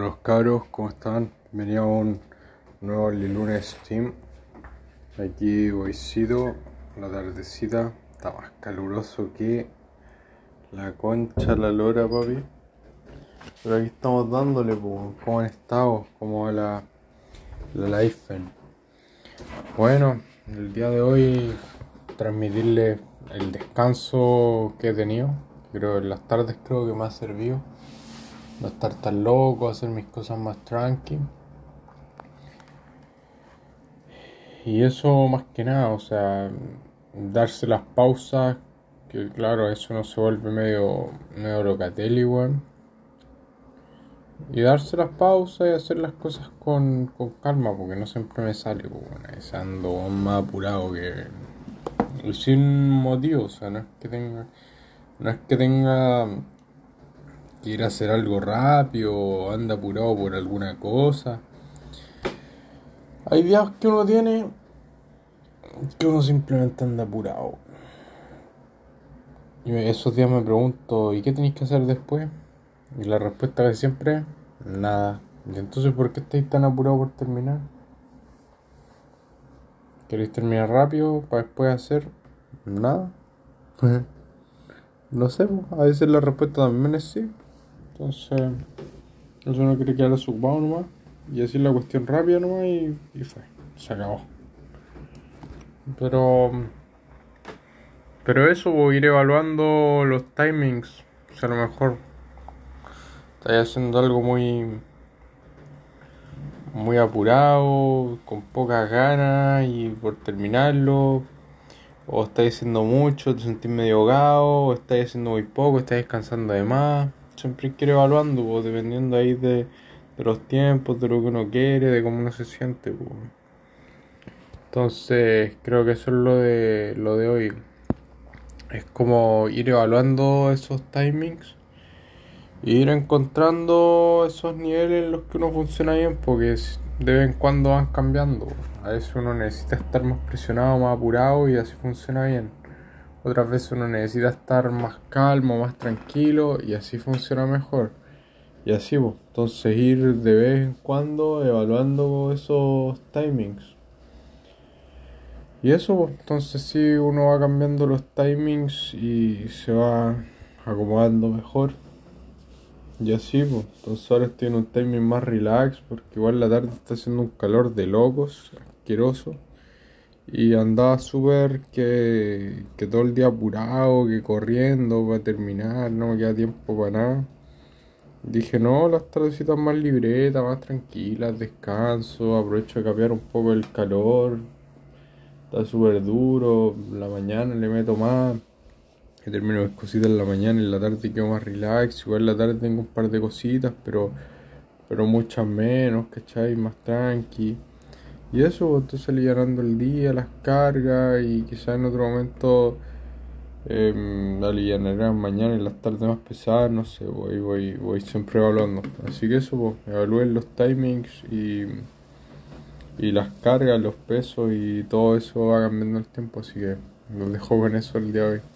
los cabros, ¿cómo están? Venía un nuevo lunes Steam. Aquí sido la tardecita, está más caluroso que la concha, la lora, papi. Pero aquí estamos dándole, ¿cómo han estado? ¿Cómo va la, la life? Bueno, el día de hoy transmitirle el descanso que he tenido. Creo en las tardes creo que me ha servido no estar tan loco, hacer mis cosas más tranqui. Y eso más que nada, o sea, darse las pausas, que claro, eso no se vuelve medio, medio locatelli, weón. Y darse las pausas y hacer las cosas con, con calma, porque no siempre me sale, pues, bueno, ando más apurado que... Y sin motivo, o sea, no es que tenga... No es que tenga quiere hacer algo rápido, anda apurado por alguna cosa. Hay días que uno tiene que uno simplemente anda apurado. Y esos días me pregunto, ¿y qué tenéis que hacer después? Y la respuesta es siempre, nada. ¿Y entonces por qué estáis tan apurado por terminar? ¿Queréis terminar rápido para después hacer nada? no sé, a veces la respuesta también es sí. Entonces, eso no quiere quedar ocupado nomás. Y así la cuestión rápida nomás y, y fue. Se acabó. Pero. Pero eso, a ir evaluando los timings. O sea, a lo mejor estáis haciendo algo muy. muy apurado, con pocas ganas y por terminarlo. O estáis haciendo mucho, te sentís medio ahogado, o estáis haciendo muy poco, estáis descansando de más siempre quiere evaluando, pues, dependiendo ahí de, los tiempos, de lo que uno quiere, de cómo uno se siente. Pues. Entonces, creo que eso es lo de, lo de hoy. Es como ir evaluando esos timings y ir encontrando esos niveles en los que uno funciona bien, porque de vez en cuando van cambiando. A veces uno necesita estar más presionado, más apurado y así funciona bien. Otras veces uno necesita estar más calmo, más tranquilo y así funciona mejor. Y así, pues, entonces ir de vez en cuando evaluando esos timings. Y eso, pues, entonces sí, uno va cambiando los timings y se va acomodando mejor. Y así, pues, entonces ahora estoy en un timing más relax porque igual la tarde está haciendo un calor de locos, asqueroso. Y andaba súper que, que todo el día apurado, que corriendo para terminar, no me queda tiempo para nada. Dije, no, las tardecitas más libretas, más tranquilas, descanso, aprovecho de cambiar un poco el calor. Está súper duro, la mañana le meto más. Que termino mis cositas en la mañana, en la tarde quedo más relax. Igual en la tarde tengo un par de cositas, pero, pero muchas menos, ¿cachai? Más tranqui. Y eso, pues, entonces aliviando el día, las cargas y quizás en otro momento eh, mañana y las tardes más pesadas, no sé, voy, voy, voy siempre evaluando. Así que eso, pues, evalúen los timings y, y las cargas, los pesos y todo eso va cambiando el tiempo, así que los dejo con eso el día de hoy.